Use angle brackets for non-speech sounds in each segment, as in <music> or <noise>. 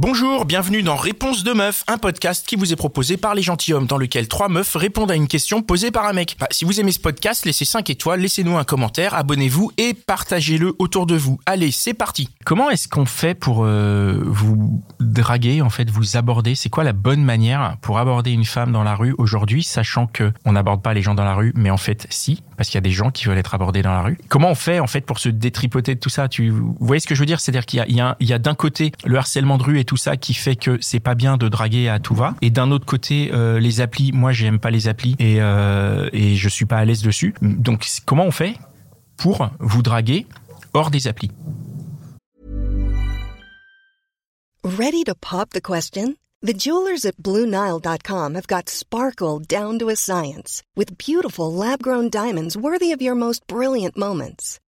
Bonjour, bienvenue dans Réponse de meuf, un podcast qui vous est proposé par les gentilshommes dans lequel trois meufs répondent à une question posée par un mec. Bah, si vous aimez ce podcast, laissez 5 étoiles, laissez-nous un commentaire, abonnez-vous et partagez-le autour de vous. Allez, c'est parti. Comment est-ce qu'on fait pour euh, vous draguer, en fait, vous aborder? C'est quoi la bonne manière pour aborder une femme dans la rue aujourd'hui, sachant que on n'aborde pas les gens dans la rue, mais en fait, si, parce qu'il y a des gens qui veulent être abordés dans la rue. Comment on fait, en fait, pour se détripoter de tout ça? Tu vous voyez ce que je veux dire? C'est-à-dire qu'il y a, a d'un côté le harcèlement de rue et tout ça qui fait que c'est pas bien de draguer à tout va. Et d'un autre côté, euh, les applis, moi j'aime pas les applis et, euh, et je suis pas à l'aise dessus. Donc comment on fait pour vous draguer hors des applis? Ready to pop the question? The jewelers at BlueNile.com have got sparkle down to a science with beautiful lab-grown diamonds worthy of your most brilliant moments.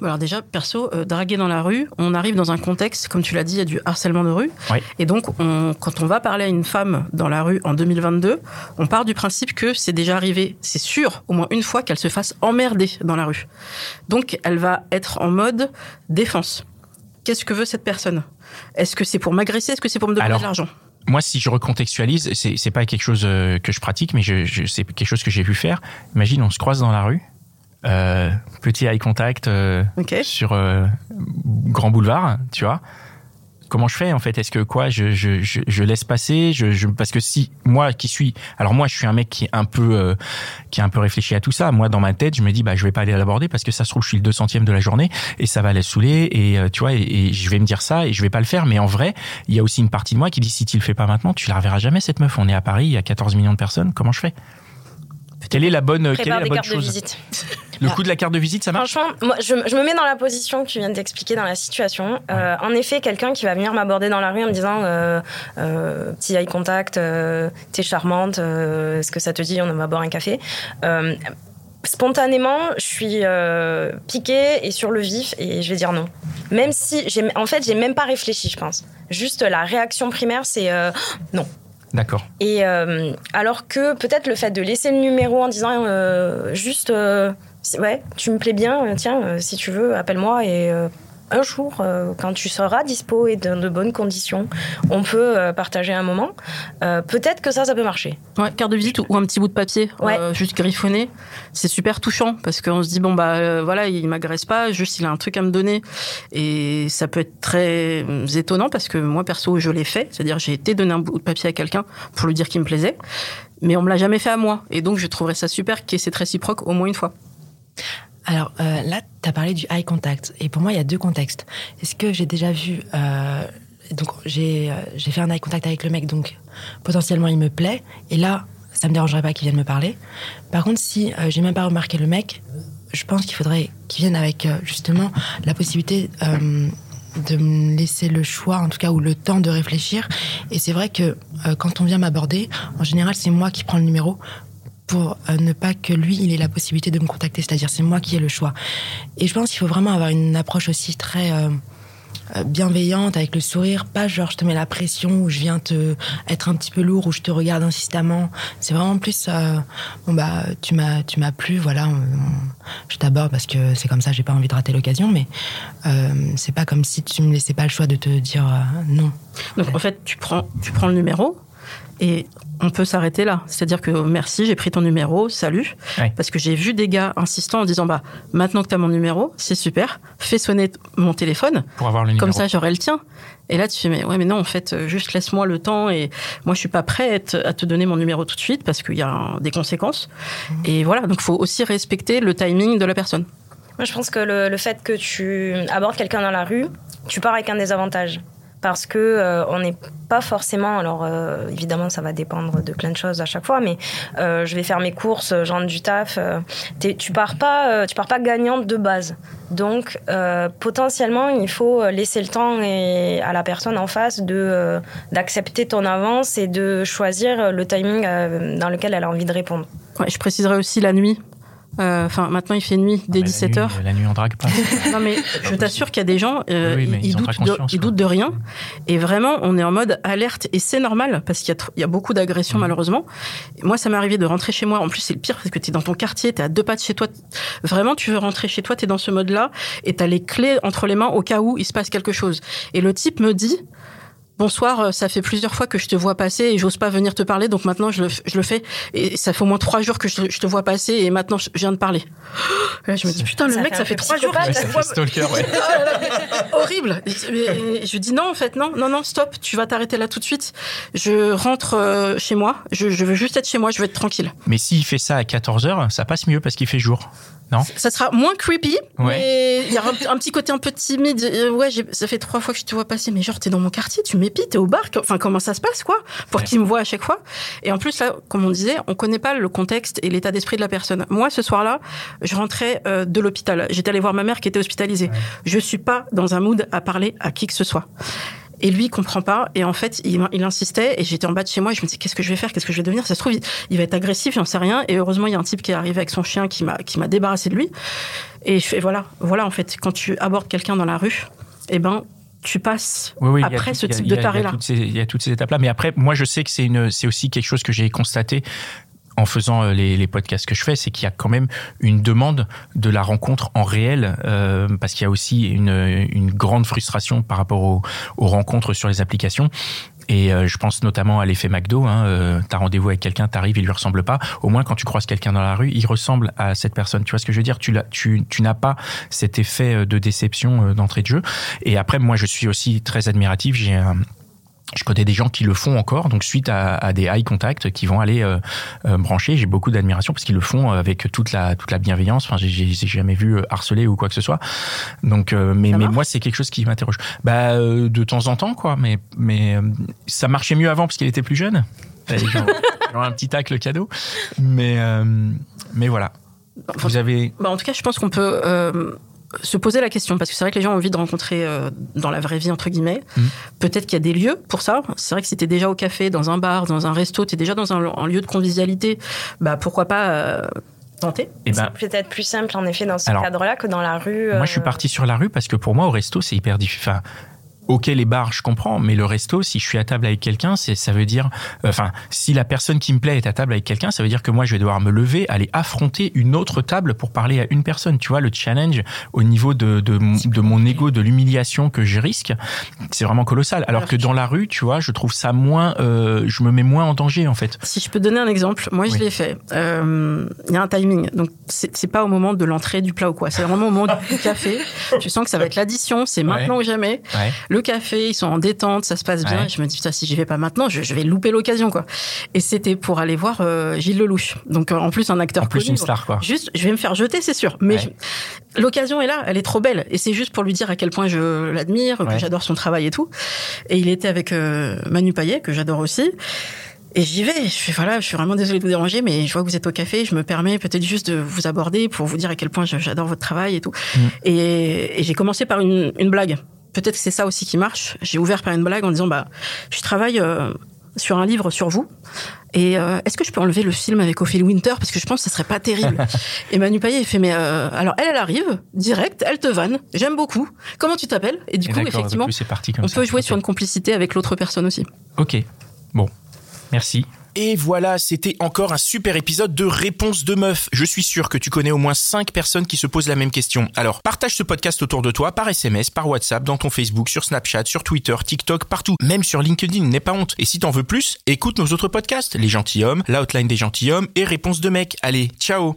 Alors déjà, perso, euh, draguer dans la rue, on arrive dans un contexte, comme tu l'as dit, il y a du harcèlement de rue. Oui. Et donc, on, quand on va parler à une femme dans la rue en 2022, on part du principe que c'est déjà arrivé, c'est sûr, au moins une fois qu'elle se fasse emmerder dans la rue. Donc, elle va être en mode défense. Qu'est-ce que veut cette personne? Est-ce que c'est pour m'agresser? Est-ce que c'est pour me demander Alors, de l'argent? moi, si je recontextualise, c'est c'est pas quelque chose euh, que je pratique, mais je, je, c'est quelque chose que j'ai vu faire. Imagine, on se croise dans la rue, euh, petit eye contact euh, sur euh, grand boulevard, tu vois. Comment je fais en fait? Est-ce que quoi je, je, je, je laisse passer? Je, je, Parce que si moi qui suis, alors moi je suis un mec qui est un peu euh, qui est un peu réfléchi à tout ça. Moi dans ma tête je me dis bah je vais pas aller l'aborder parce que ça se trouve je suis le 200e de la journée et ça va la saouler et euh, tu vois et, et je vais me dire ça et je vais pas le faire. Mais en vrai il y a aussi une partie de moi qui dit si tu le fais pas maintenant tu la reverras jamais cette meuf. On est à Paris il y a 14 millions de personnes. Comment je fais? Quelle est la bonne quelle est la bonne de chose? visite. Le coup de la carte de visite ça marche? Franchement, moi, je, je me mets dans la position que tu viens d'expliquer dans la situation. Euh, en effet, quelqu'un qui va venir m'aborder dans la rue en me disant euh, euh, petit eye contact, t'es charmante, est-ce que ça te dit on va boire un café? Spontanément, je suis euh, piquée et sur le vif et je vais dire non. Même si, j'ai, en fait, j'ai même pas réfléchi, je pense. Juste la réaction primaire, c'est euh, <gasps> non. D'accord. Et euh, alors que peut-être le fait de laisser le numéro en disant juste ouais tu me plais bien euh, tiens euh, si tu veux appelle-moi et euh, un jour euh, quand tu seras dispo et dans de bonnes conditions on peut euh, partager un moment Euh, peut-être que ça ça peut marcher Ouais, carte de visite ou, ou un petit bout de papier, Ouais. juste griffonné. C'est super touchant parce qu'on se dit bon bah voilà il m'agresse pas, juste il a un truc à me donner et ça peut être très étonnant parce que moi perso je l'ai fait, c'est-à-dire j'ai été donner un bout de papier à quelqu'un pour lui dire qu'il me plaisait, mais on me l'a jamais fait à moi et donc je trouverais ça super qu'il y ait cette réciproque au moins une fois. Alors euh, là, tu as parlé du eye contact. Et pour moi, il y a deux contextes. Est-ce que j'ai déjà vu. euh, donc, j'ai euh, j'ai fait un eye contact avec le mec, donc potentiellement il me plaît. Et là, ça me dérangerait pas qu'il vienne me parler. Par contre, si j'ai même pas remarqué le mec, je pense qu'il faudrait qu'il vienne avec justement la possibilité. de me laisser le choix, en tout cas, ou le temps de réfléchir. Et c'est vrai que quand on vient m'aborder, en général, c'est moi qui prends le numéro pour euh, ne pas que lui, il ait la possibilité de me contacter. C'est-à-dire, c'est moi qui ai le choix. Et je pense qu'il faut vraiment avoir une approche aussi très euh, euh, bienveillante, avec le sourire. Pas genre, je te mets la pression, ou je viens te être un petit peu lourd, ou je te regarde insistamment. C'est vraiment plus, bon bah, tu m'as, tu m'as plu, voilà, je t'aborde parce que c'est comme ça, j'ai pas envie de rater l'occasion, mais c'est pas comme si tu me laissais pas le choix de te dire non. Donc en fait tu prends tu prends le numéro et on peut s'arrêter là. C'est-à-dire que merci, j'ai pris ton numéro, salut. Ouais. Parce que j'ai vu des gars insistants en disant bah maintenant que tu as mon numéro, c'est super, fais sonner mon téléphone, Pour avoir le numéro. comme ça j'aurai le tien. Et là tu fais mais ouais mais non en fait euh, juste laisse-moi le temps et moi je suis pas prête à te donner mon numéro tout de suite parce qu'il y a un- des conséquences. Et voilà, donc faut aussi respecter le timing de la personne. moi je pense que le, le fait que tu abordes quelqu'un dans la rue tu pars avec un désavantage parce que euh, on n'est pas forcément alors euh, évidemment ça va dépendre de plein de choses à chaque fois mais euh, je vais faire mes courses je rentre du taf tu pars pas tu pars pas gagnante de base donc potentiellement il faut laisser le temps à la personne en face de d'accepter ton avance et de choisir le timing dans lequel elle a envie de répondre je préciserai aussi la nuit. Euh, Enfin, maintenant, il fait nuit dès Ah, bah, 17h. La nuit, la nuit, on drague pas. Non, mais je t'assure qu'il y a des gens, euh, Oui, oui, mais ils, ils ont doutent pas de, ils doutent de rien. Et vraiment, on est en mode alerte. Et c'est normal, parce qu'il y a, y beaucoup d'agressions, Mhm. malheureusement. Et moi, ça m'est arrivé de rentrer chez moi. En plus, c'est le pire, parce que tu es dans ton quartier, tu es à deux pas de chez toi. Vraiment, tu veux rentrer chez toi, tu es dans ce mode-là. Et tu as les clés entre les mains au cas où il se passe quelque chose. Et le type me dit... Bonsoir, euh, ça fait plusieurs fois que je te vois passer et j'ose pas venir te parler, donc maintenant je le, f- je le fais. Et ça fait au moins trois jours que je, je te vois passer et maintenant je viens de parler. <gasps> Là, je me dis putain, le Ça mec, fait ça fait trois jours Ouais, ça fait stalker, ouais. <laughs> Oh horrible. Et- je dis non en fait non non non stop tu vas t'arrêter là tout de suite. Je rentre euh, chez moi. Je, je veux juste être chez moi. Je veux être tranquille. Mais s'il fait ça à 14h, ça passe mieux parce qu'il fait jour. Non? Ça sera moins creepy. Ouais. Mais il y aura un, un petit côté un peu timide. Euh, Ouais j'ai- ça fait trois fois que je te vois passer. Mais genre t'es dans mon quartier, tu m'épites, t'es au bar. Enfin comment ça se passe quoi Pour Ouais. qu'il me voit à chaque fois. Et en plus là comme on disait, on connaît pas le contexte et l'état d'esprit de la personne. Moi ce soir-là, je rentrais euh, de l'hôpital. J'étais allée voir ma mère qui était hospitalisée. Je suis pas dans un mood à parler à qui que ce soit. Et lui, il comprend pas. Et en fait, il, il insistait. Et j'étais en bas de chez moi. Et je me disais, qu'est-ce que je vais faire? Qu'est-ce que je vais devenir? Ça se trouve, il, il va être agressif, j'en sais rien. Et heureusement, il y a un type qui est arrivé avec son chien qui m'a qui m'a débarrassé de lui. Et je fais, voilà, voilà, en fait, quand tu abordes quelqu'un dans la rue, eh ben, tu passes Oui, oui, après ce type de taré-là. Il y a toutes ces étapes-là. Mais après, moi, je sais que c'est une, c'est aussi quelque chose que j'ai constaté en faisant euh, les, les podcasts que je fais, c'est qu'il y a quand même une demande de la rencontre en réel, euh, parce qu'il y a aussi une, une grande frustration par rapport aux, aux rencontres sur les applications. Et euh, je pense notamment à l'effet McDo. Hein, euh, t'as rendez-vous avec quelqu'un, t'arrives, il lui ressemble pas. Au moins, quand tu croises quelqu'un dans la rue, il ressemble à cette personne. Tu vois ce que je veux dire? Tu, tu, tu n'as pas cet effet euh, de déception euh, d'entrée de jeu. Et après, moi, je suis aussi très admiratif. J'ai un je connais des gens qui le font encore, donc suite à, à des eye contact qui vont aller euh, euh, brancher, j'ai beaucoup d'admiration parce qu'ils le font avec toute la toute la bienveillance. Enfin, j'ai- jamais vu euh, harceler ou quoi que ce soit. Donc, euh, mais mais moi c'est quelque chose qui m'interroge. Bah de temps en temps quoi, mais mais ça marchait mieux avant parce qu'il était plus jeune. Genre, genre <laughs> un petit tacle cadeau. Mais mais voilà. Enfin, Vous avez Bah, en tout cas, je pense qu'on peut se poser la question parce que c'est vrai que les gens ont envie de rencontrer euh, dans la vraie vie entre guillemets. Mhm. Peut-être qu'il y a des lieux pour ça. C'est vrai que si t'es déjà au café, dans un bar, dans un resto, t'es déjà dans un, un lieu de convivialité, bah pourquoi pas euh, tenter? eh ben C'est peut-être plus simple en effet dans ce cadre-là que dans la rue. Moi, je suis euh, parti sur la rue parce que pour moi, au resto, c'est hyper difficile. Enfin, ok, les bars, je comprends, mais le resto, si je suis à table avec quelqu'un, c'est, ça veut dire, euh, enfin, si la personne qui me plaît est à table avec quelqu'un, ça veut dire que moi, je vais devoir me lever, aller affronter une autre table pour parler à une personne. Tu vois, le challenge au niveau de, de, mon- de mon ego, de l'humiliation que je risque, c'est vraiment colossal. Alors que dans la rue, tu vois, je trouve ça moins, euh, je me mets moins en danger, en fait. Si je peux donner un exemple, moi je Oui. l'ai fait. Euh, Il y a un timing, donc c'est pas au moment de l'entrée du plat ou quoi. C'est vraiment au moment du café. <laughs> Tu sens que ça va être l'addition, c'est maintenant ou jamais. Ouais. Le café, ils sont en détente, ça se passe bien. Ouais. Et je me dis putain, si j'y vais pas maintenant, je, je vais louper l'occasion quoi. Et c'était pour aller voir euh, Gilles Lelouch. Donc euh, en plus un acteur En plus, connu. une star, quoi. Juste, je vais me faire jeter, c'est sûr. Mais Ouais. l'occasion est là, elle est trop belle. Et c'est juste pour lui dire à quel point je l'admire, Ouais. que j'adore son travail et tout. Et il était avec euh, Manu Payet, que j'adore aussi. Et j'y vais. Je fais voilà, je suis vraiment désolée de vous déranger, mais je vois que vous êtes au café. Je me permets peut-être juste de vous aborder pour vous dire à quel point j'adore votre travail et tout. Mm. Et, et j'ai commencé par une, une blague. Peut-être que c'est ça aussi qui marche. J'ai ouvert par une blague en disant bah, je travaille euh, sur un livre sur vous. Et euh, est-ce que je peux enlever le film avec Ophélie Winter? Parce que je pense que ce serait pas terrible. <laughs> et Manu Payet il fait mais euh, alors elle elle arrive direct, elle te vanne. J'aime beaucoup. Comment tu t'appelles? Et du Et coup effectivement parti comme on ça. peut jouer sur une complicité avec l'autre personne aussi. Ok. Bon. Merci. Et voilà, c'était encore un super épisode de Réponse de meuf. Je suis sûr que tu connais au moins 5 personnes qui se posent la même question. Alors, partage ce podcast autour de toi par SMS, par WhatsApp, dans ton Facebook, sur Snapchat, sur Twitter, TikTok, partout. Même sur LinkedIn, n'aie pas honte. Et si t'en veux plus, écoute nos autres podcasts, Les Gentilhommes, L'Outline des Gentilhommes et Réponse de mec. Allez, ciao